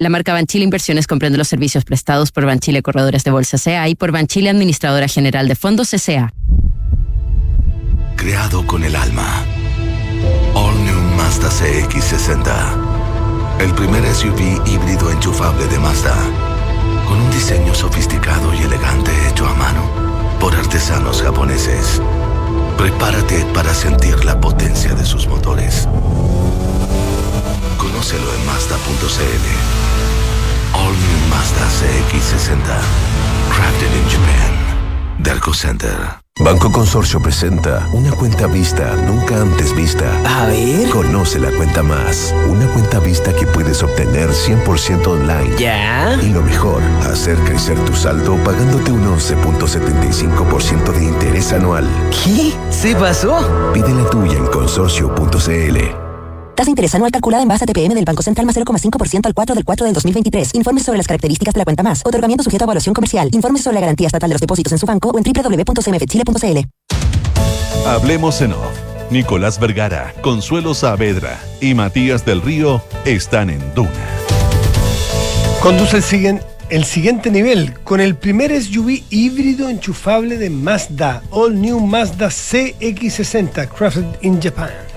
La marca Banchile Inversiones comprende los servicios prestados por Banchile Corredores de Bolsa CA y por Banchile Administradora General de Fondos CCA. Creado con el alma. All New Mazda CX60. El primer SUV híbrido enchufable de Mazda. Con un diseño sofisticado y elegante hecho a mano por artesanos japoneses. Prepárate para sentir la potencia de sus motores. Conócelo en Mazda.cl. All New Mazda CX60. Crafted in Japan. Darko Center. Banco Consorcio presenta una cuenta vista nunca antes vista. A ver. Conoce la cuenta más. Una cuenta vista que puedes obtener 100% online. ¿Ya? Y lo mejor, hacer crecer tu saldo pagándote un 11.75% de interés anual. ¿Qué? ¿Se pasó? Pide la tuya en consorcio.cl. Tasa de interés anual calculada en base a TPM del Banco Central más 0,5% al 4 del 4 del 2023. Informes sobre las características de la cuenta más. Otorgamiento sujeto a evaluación comercial. Informes sobre la garantía estatal de los depósitos en su banco o en www.cmfchile.cl. Hablemos en off. Nicolás Vergara, Consuelo Saavedra y Matías del Río están en Duna. Conduce el, siguen- el siguiente nivel con el primer SUV híbrido enchufable de Mazda, All New Mazda CX60, crafted in Japan.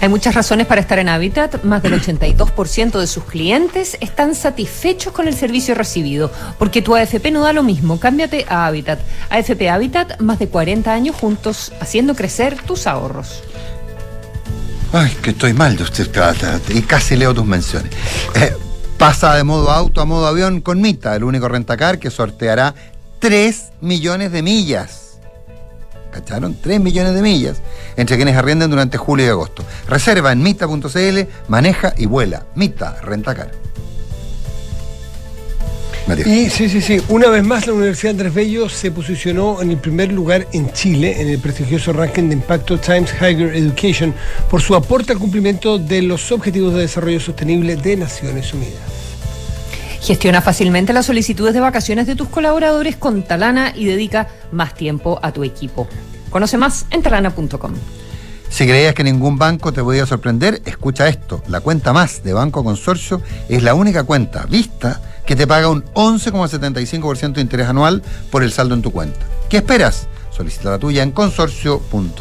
Hay muchas razones para estar en Habitat. Más del 82% de sus clientes están satisfechos con el servicio recibido, porque tu AFP no da lo mismo. Cámbiate a Habitat. AFP Habitat, más de 40 años juntos, haciendo crecer tus ahorros. Ay, que estoy mal de usted. Y casi leo tus menciones. Eh, pasa de modo auto a modo avión con Mita, el único rentacar que sorteará 3 millones de millas. ¿Cacharon? 3 millones de millas entre quienes arrienden durante julio y agosto. Reserva en mita.cl, maneja y vuela. Mita, rentacar. Matías. Y sí, sí, sí. Una vez más, la Universidad Andrés Bello se posicionó en el primer lugar en Chile en el prestigioso ranking de impacto Times Higher Education por su aporte al cumplimiento de los Objetivos de Desarrollo Sostenible de Naciones Unidas. Gestiona fácilmente las solicitudes de vacaciones de tus colaboradores con Talana y dedica más tiempo a tu equipo. Conoce más en talana.com. Si creías que ningún banco te podía sorprender, escucha esto. La cuenta más de Banco Consorcio es la única cuenta vista que te paga un 11,75% de interés anual por el saldo en tu cuenta. ¿Qué esperas? Solicita la tuya en consorcio.cl.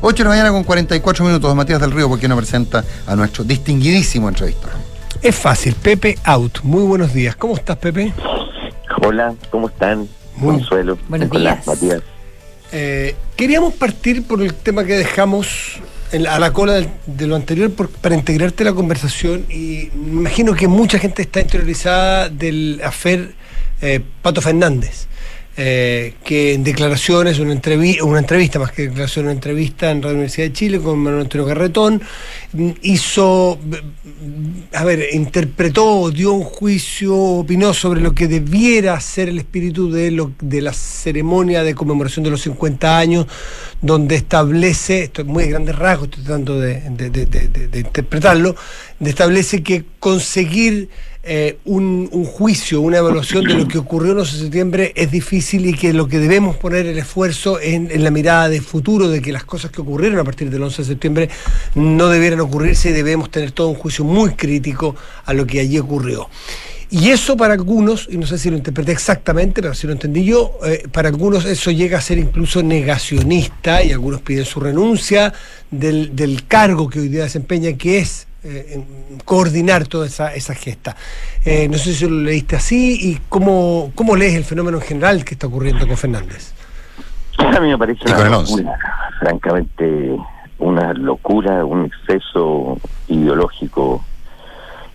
8 de la mañana con 44 minutos. Matías del Río, porque no presenta a nuestro distinguidísimo entrevistador. Es fácil, Pepe Out. Muy buenos días. ¿Cómo estás, Pepe? Hola, ¿cómo están? Muy- Consuelo. Buenos Nicolás, días. Matías. Eh, queríamos partir por el tema que dejamos en la- a la cola del- de, lo anterior por- para integrarte a la conversación y me imagino que mucha gente está interiorizada del afer eh, Pato Fernández. Eh, que en declaraciones, una, entrevi- una entrevista, más que declaración, una entrevista en Radio Universidad de Chile con Manuel Antonio Carretón, mm, hizo, a ver, interpretó, dio un juicio, opinó sobre lo que debiera ser el espíritu de, lo, de la ceremonia de conmemoración de los 50 años, donde establece, esto es muy a grandes rasgos, estoy tratando de, de- de- de- de- de interpretarlo, de establece que conseguir eh, un, juicio, una evaluación de lo que ocurrió el 11 de septiembre es difícil y que lo que debemos poner el esfuerzo en, en la mirada de futuro de que las cosas que ocurrieron a partir del 11 de septiembre no debieran ocurrirse y debemos tener todo un juicio muy crítico a lo que allí ocurrió. Y eso para algunos, y no sé si lo interpreté exactamente, pero si lo entendí yo, eh, para algunos eso llega a ser incluso negacionista y algunos piden su renuncia del cargo que hoy día desempeña, que es eh, en- coordinar toda esa, esa gesta. Eh, no sé si lo leíste así y cómo, cómo lees el fenómeno en general que está ocurriendo con Fernández. A mí me parece una locura, francamente, una locura, un exceso ideológico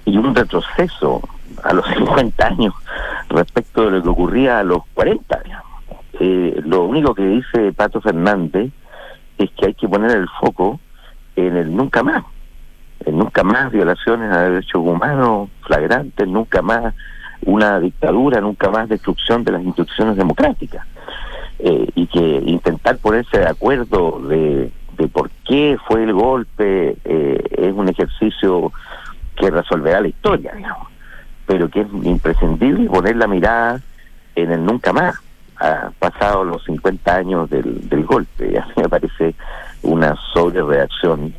y un retroceso a los 50 años respecto de lo que ocurría a los 40. digamos. Eh, lo único que dice Pato Fernández es que hay que poner el foco en el nunca más. En nunca más violaciones a derechos humanos flagrantes, nunca más una dictadura, nunca más destrucción de las instituciones democráticas. Eh, y que intentar ponerse de acuerdo de, de por qué fue el golpe eh, es un ejercicio que resolverá la historia, digamos, pero que es imprescindible poner la mirada en el nunca más, ha pasado los 50 años del, del golpe, y a mí me parece una sobrereacción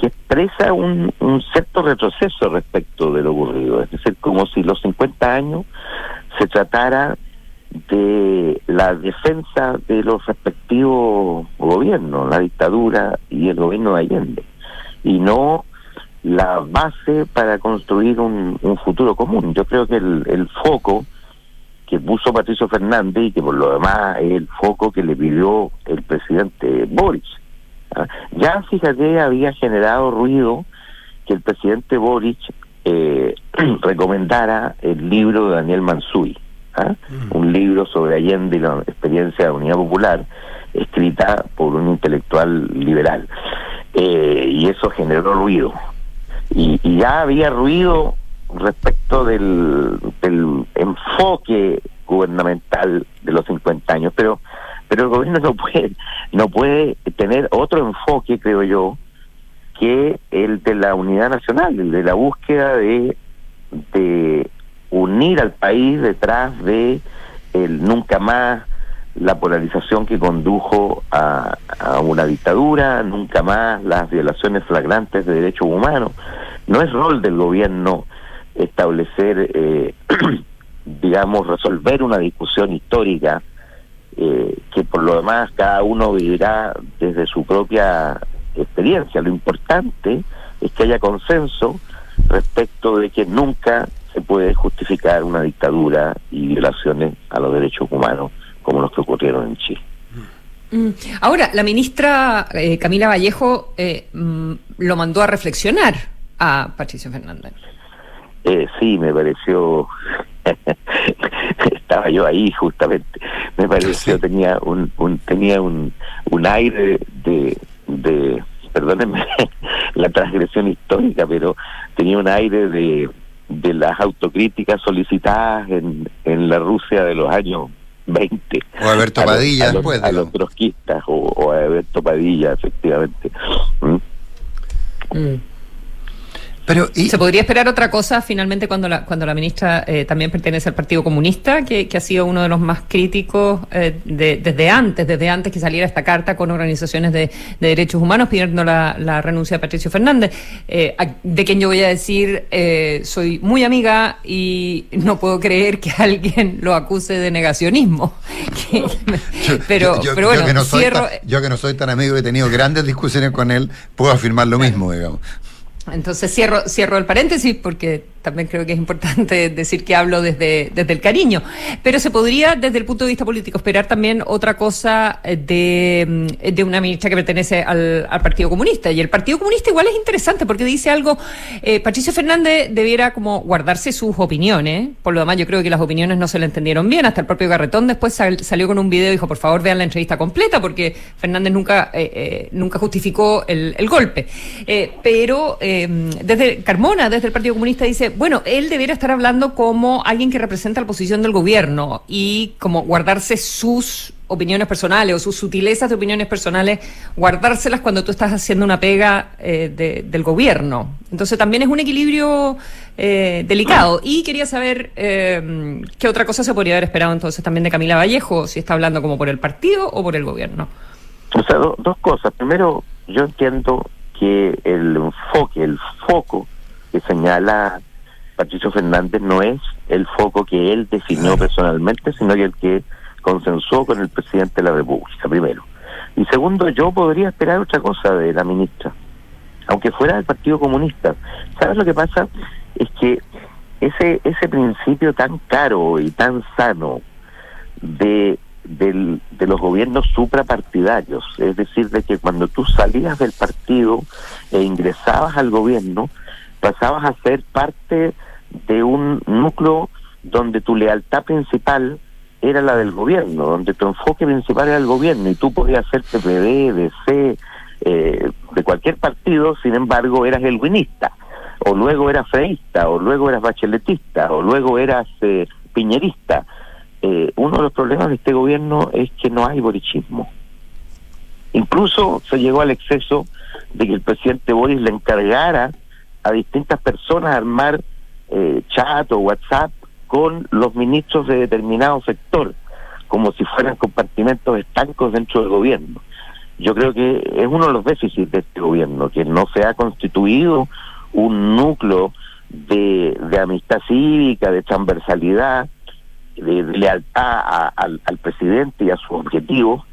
que, expresa un, cierto retroceso respecto de lo ocurrido, es decir, como si los 50 años se tratara de la defensa de los respectivos gobiernos, la dictadura y el gobierno de Allende, y no la base para construir un, futuro común. Yo creo que el, el foco que puso Patricio Fernández y que por lo demás es el foco que le pidió el presidente Boric. ¿Ah? Ya fíjate, había generado ruido que el presidente Boric eh, recomendara el libro de Daniel Mansui, ¿ah? un libro sobre Allende y la experiencia de la Unidad Popular, escrita por un intelectual liberal. Eh, y eso generó ruido. Y, y ya había ruido respecto del, del enfoque gubernamental de los 50 años, pero pero el gobierno no puede no puede tener otro enfoque, creo yo, que el de la unidad nacional, el de la búsqueda de, unir al país detrás de el nunca más la polarización que condujo a, a una dictadura, nunca más las violaciones flagrantes de derechos humanos. No es rol del gobierno establecer, eh, digamos, resolver una discusión histórica eh, que por lo demás cada uno vivirá desde su propia experiencia. Lo importante es que haya consenso respecto de que nunca se puede justificar una dictadura y violaciones a los derechos humanos como los que ocurrieron en Chile. Mm. Ahora, la ministra eh, Camila Vallejo eh, mm, lo mandó a reflexionar a Patricio Fernández. Eh, sí, me pareció, estaba yo ahí justamente, me pareció tenía un, un tenía un, un aire de, de, perdónenme la transgresión histórica, pero tenía un aire de, de las autocríticas solicitadas en, en la Rusia de los años 20. O Alberto A Padilla a los, después, A los trotskistas o, o a Alberto Padilla, efectivamente. ¿Mm? Pero ¿Se podría esperar otra cosa finalmente cuando la, cuando la ministra eh, también pertenece al Partido Comunista, que, que ha sido uno de los más críticos eh, de- desde antes, desde antes que saliera esta carta con organizaciones de, de derechos humanos pidiendo la, la renuncia de Patricio Fernández, eh, a- de quien yo voy a decir, eh, soy muy amiga y no puedo creer que alguien lo acuse de negacionismo. Que- pero, yo, pero yo bueno, que no soy cierro, tan, yo que no soy tan amigo y he tenido grandes discusiones con él, puedo afirmar lo mismo, digamos. Entonces cierro, cierro el paréntesis porque también creo que es importante decir que hablo desde, desde el cariño. Pero se podría, desde el punto de vista político, esperar también otra cosa eh, de, mm, de una ministra que pertenece al, Partido Comunista. Y el Partido Comunista igual es interesante porque dice algo, eh, Patricio Fernández debiera como guardarse sus opiniones. Por lo demás, yo creo que las opiniones no se le entendieron bien. Hasta el propio Garretón después sal- salió con un video y dijo, por favor, vean la entrevista completa porque Fernández nunca, eh, eh, nunca justificó el, golpe. Pero desde Carmona, desde el Partido Comunista, dice, bueno, él debiera estar hablando como alguien que representa la posición del gobierno y como guardarse sus opiniones personales o sus sutilezas de opiniones personales, guardárselas cuando tú estás haciendo una pega eh, de- del gobierno. Entonces también es un equilibrio eh, delicado. Y quería saber eh, qué otra cosa se podría haber esperado entonces también de Camila Vallejo, si está hablando como por el partido o por el gobierno. O sea, do- dos cosas. Primero, yo entiendo que el enfoque, el foco que señala Patricio Fernández no es el foco que él definió personalmente, sino que el que consensuó con el presidente de la República, primero. Y segundo, yo podría esperar otra cosa de la ministra, aunque fuera del Partido Comunista. ¿Sabes lo que pasa? Es que ese, ese principio tan caro y tan sano de, del- de los gobiernos suprapartidarios, es decir, de que cuando tú salías del partido e ingresabas al gobierno, pasabas a ser parte de un núcleo donde tu lealtad principal era la del gobierno, donde tu enfoque principal era el gobierno y tú podías ser PPD, DC, eh, de cualquier partido, sin embargo eras el winista, o luego eras freísta, o luego eras bacheletista, o luego eras eh, piñerista. Eh, uno de los problemas de este gobierno es que no hay borichismo. Incluso se llegó al exceso de que el presidente Boris le encargara a distintas personas armar eh, chat o WhatsApp con los ministros de determinado sector, como si fueran compartimentos estancos dentro del gobierno. Yo creo que es uno de los déficits de este gobierno, que no se ha constituido un núcleo de, amistad cívica, de transversalidad, de, lealtad al, presidente y a sus objetivos,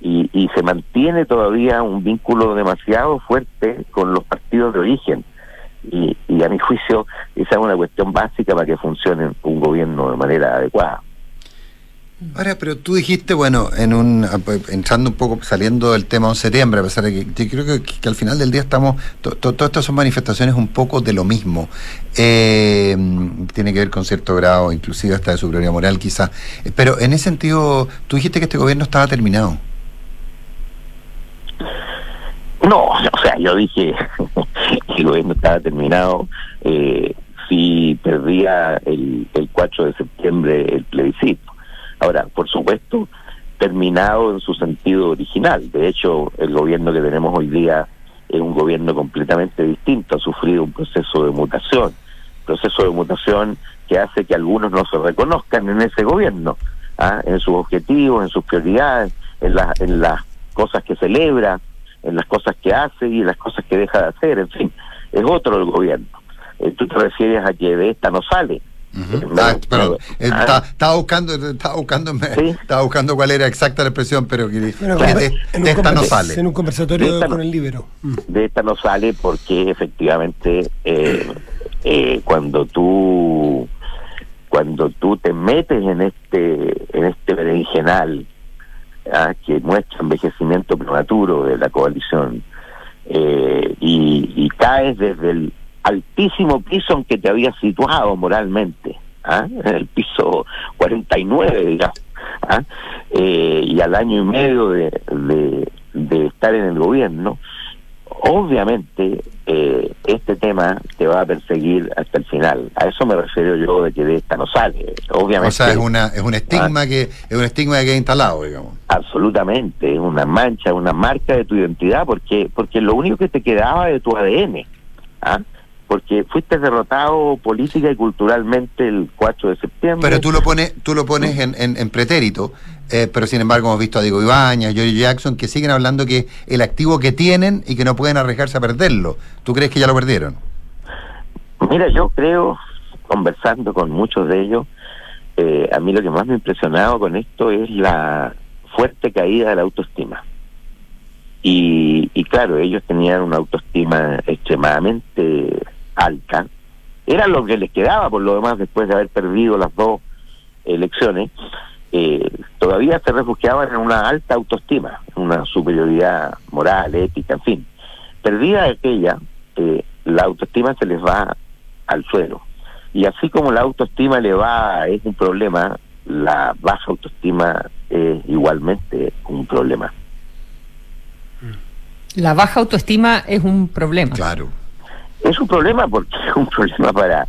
y se mantiene todavía un vínculo demasiado fuerte con los partidos de origen. Y, y a mi juicio, esa es una cuestión básica para que funcione un gobierno de manera adecuada. Ahora, pero tú dijiste, bueno, en un entrando un poco, saliendo del tema 11 de septiembre, a pesar de que yo creo que, que al final del día estamos, to- to- todas estas son manifestaciones un poco de lo mismo. Eh, tiene que ver con cierto grado, inclusive hasta de superioridad moral quizás. Eh, Pero en ese sentido, tú dijiste que este gobierno estaba terminado. No, o sea, yo dije el gobierno estaba terminado eh, si perdía el, el 4 de septiembre el plebiscito. Ahora, por supuesto, terminado en su sentido original. De hecho, el gobierno que tenemos hoy día es un gobierno completamente distinto, ha sufrido un proceso de mutación, proceso de mutación que hace que algunos no se reconozcan en ese gobierno, ¿ah? en sus objetivos, en sus prioridades, en, las en las cosas que celebra, en las cosas que hace y en las cosas que deja de hacer, en fin, es otro el gobierno. Eh, tú te refieres a que de esta no sale. Ah, perdón, me- eh, ah, estaba, estaba buscando, estaba buscando, estaba buscando cuál era exacta la expresión, pero que Bueno, que de, esta no sale. En un conversatorio De esta no- con el libro. de esta no sale porque efectivamente eh, eh, cuando tú cuando tú te metes en este en este berenjenal ah, que muestra envejecimiento prematuro de la coalición eh, y, caes desde el altísimo piso en que te habías situado moralmente ¿ah? en el piso 49 digamos ¿ah? Eh, y al año y medio de, de estar en el gobierno obviamente eh, este tema te va a perseguir hasta el final a eso me refiero yo de que de esta no sale obviamente O sea, es una es un estigma que es un estigma que queda instalado, digamos. Absolutamente, es una mancha, una marca de tu identidad, porque porque lo único que te quedaba de tu ADN, ¿ah? Porque fuiste derrotado política y culturalmente el 4 de septiembre. Pero tú lo pones, tú lo pones en, en- en pretérito, eh, pero sin embargo hemos visto a Diego Ibañez, Joey Jackson, que siguen hablando que el activo que tienen y que no pueden arriesgarse a perderlo. ¿Tú crees que ya lo perdieron? Mira, yo creo, conversando con muchos de ellos, eh, a mí lo que más me ha impresionado con esto es la fuerte caída de la autoestima. Y, y claro, ellos tenían una autoestima extremadamente alta. Era lo que les quedaba, por lo demás, después de haber perdido las dos elecciones. eh, todavía se refugiaban en una alta autoestima, una superioridad moral, ética, en fin. Perdida aquella, eh, la autoestima se les va al suelo. Y así como la autoestima le va, es un problema, la baja autoestima es igualmente un problema. La baja autoestima es un problema. Claro. Es un problema porque es un problema para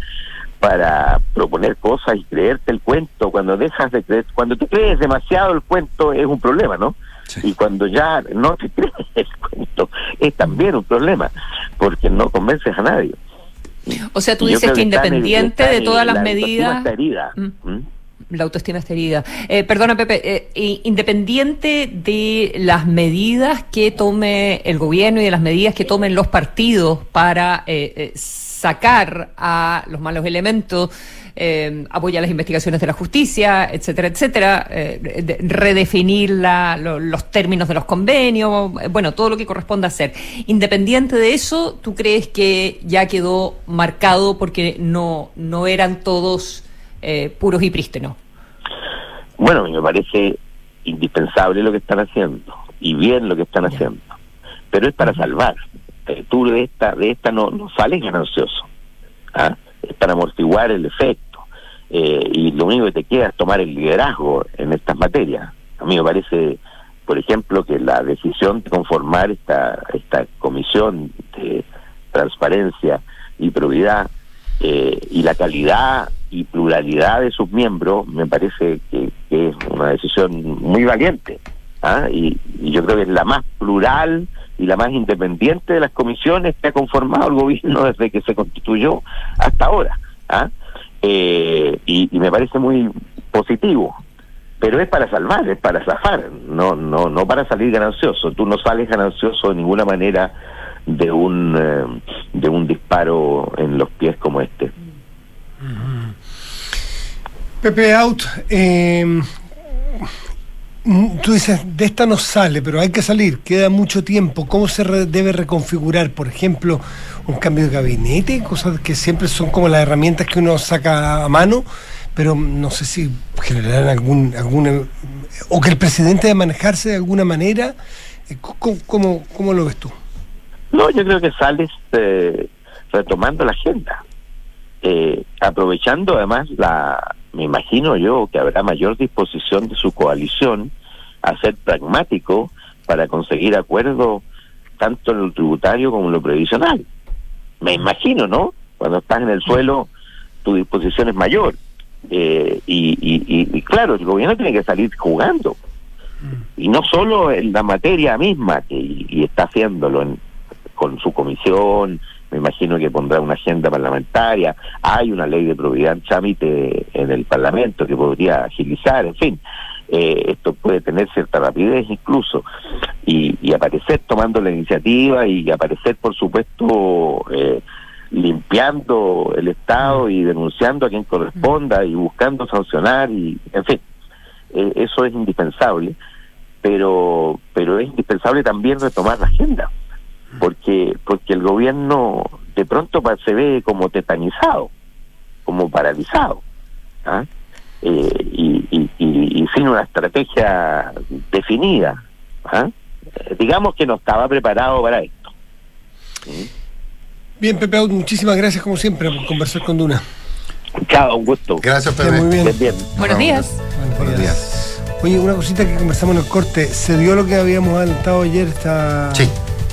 para proponer cosas y creerte el cuento. Cuando dejas de creer, cuando te crees demasiado el cuento es un problema, ¿no? Y cuando ya no te crees el cuento es también un problema, porque no convences a nadie. O sea, tú dices que independiente de todas las la medidas... está herida. Mm. La autoestima está herida. Eh, perdona, Pepe, eh, independiente de las medidas que tome el gobierno y de las medidas que tomen los partidos para eh, eh, sacar a los malos elementos, eh, apoyar las investigaciones de la justicia, etcétera, etcétera, de- redefinir la- lo- los términos de los convenios, bueno, todo lo que corresponda hacer. Independiente de eso, ¿tú crees que ya quedó marcado porque no, no eran todos puros y prístinos? Bueno, me parece indispensable lo que están haciendo y bien lo que están haciendo, pero es para salvar. Eh, tú de esta de esta no, no sales ganancioso, ¿ah? es para amortiguar el efecto eh, y lo único que te queda es tomar el liderazgo en estas materias. A mí me parece, por ejemplo, que la decisión de conformar esta esta comisión de transparencia y probidad eh, y la calidad y pluralidad de sus miembros me parece que, es una decisión muy valiente ¿ah? y, yo creo que es la más plural y la más independiente de las comisiones que ha conformado el gobierno desde que se constituyó hasta ahora ¿ah? Eh, y, y me parece muy positivo pero es para salvar, es para zafar, no, no, no para salir ganancioso. Tú no sales ganancioso de ninguna manera de un eh, de un disparo en los pies como este. Pepe Out, eh, tú dices, de esta no sale, pero hay que salir, queda mucho tiempo. ¿Cómo se re- debe reconfigurar, por ejemplo, un cambio de gabinete? Cosas que siempre son como las herramientas que uno saca a mano, pero no sé si generarán algún, alguna, o que el presidente debe manejarse de alguna manera. Eh, ¿Cómo, cómo, cómo lo ves tú? No, yo creo que sales eh, retomando la agenda, eh, aprovechando además la, me imagino yo que habrá mayor disposición de su coalición a ser pragmático para conseguir acuerdo tanto en lo tributario como en lo previsional. Me imagino, ¿no? Cuando estás en el suelo, tu disposición es mayor. Eh, y, y, y, y claro, el gobierno tiene que salir jugando. Y no solo en la materia misma, que, y está haciéndolo en, con su comisión, me imagino que pondrá una agenda parlamentaria, hay una ley de probidad en trámite en el Parlamento que podría agilizar, en fin, eh, esto puede tener cierta rapidez incluso, y, y aparecer tomando la iniciativa y aparecer, por supuesto, eh, limpiando el Estado y denunciando a quien corresponda y buscando sancionar, y en fin, eh, eso es indispensable, pero, pero es indispensable también retomar la agenda porque porque el gobierno de pronto se ve como tetanizado, como paralizado, ¿ah? Eh, y, y, y- y sin una estrategia definida. ¿ah? Eh, digamos que no estaba preparado para esto. Bien, Pepe muchísimas gracias como siempre por conversar con Duna. Chao, un gusto. Gracias, Esté muy bien. Buenos días. Buenos días. Oye, una cosita que conversamos en el corte. ¿Se dio lo que habíamos adelantado ayer? Esta, Sí.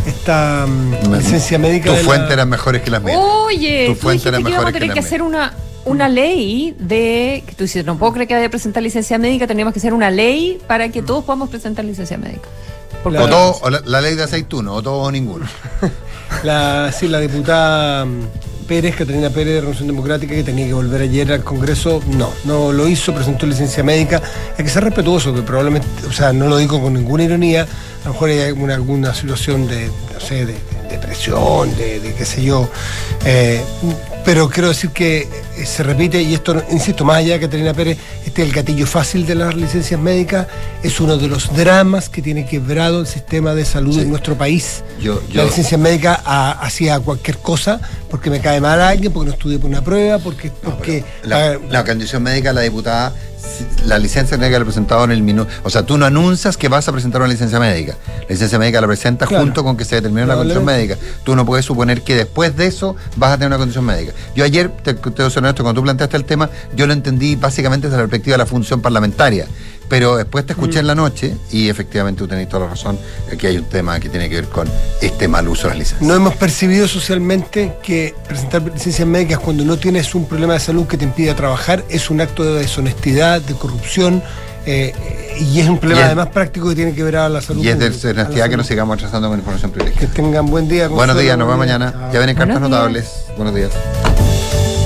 Esta mm, licencia médica. Tu de la- fuente eran mejores que las mías. Oye, Tu tú fuente era que íbamos a tener la que hacer una, una ley de. que tú dices, no puedo creer que vaya a presentar licencia médica, tenemos que hacer una ley para que todos podamos presentar licencia médica. O, todo, o la, la ley de aceituno, o todo o ninguno. La, sí, la diputada mm, Pérez, Catalina Pérez de Revolución Democrática, que tenía que volver ayer al Congreso, no, no lo hizo, presentó licencia médica. Hay que ser respetuoso, que probablemente, o sea, no lo digo con ninguna ironía, a lo mejor hay alguna, situación de, no sé, de depresión, de, de qué sé yo. eh, pero quiero decir que eh, se repite, y esto, insisto, más allá de Catalina Pérez, este es el gatillo fácil de las licencias médicas, es uno de los dramas que tiene quebrado el sistema de salud en nuestro país. Yo, La licencia médica hacía cualquier cosa porque me cae mal alguien, porque no estudié por una prueba, porque... porque la, la condición médica, la diputada, la licencia médica la presentado en el minuto. O sea, tú no anuncias que vas a presentar una licencia médica. La licencia médica la presentas Claro. junto con que se determine la condición médica. Tú no puedes suponer que después de eso vas a tener una condición médica. Yo ayer, te, te ser honesto, cuando tú planteaste el tema, yo lo entendí básicamente desde la perspectiva de la función parlamentaria. Pero después te Mm. escuché en la noche y efectivamente tú tenés toda la razón, que hay un tema que tiene que ver con este mal uso de las licencias. no hemos percibido socialmente que presentar licencias médicas cuando no tienes un problema de salud que te impida trabajar es un acto de deshonestidad, de corrupción, eh, y es un problema es- además práctico que tiene que ver a la salud. Y es de honestidad que nos sigamos atrasando con información privilegiada. Que tengan buen día. Buenos días, nos vemos mañana. Ya vienen cartas notables. Buenos días.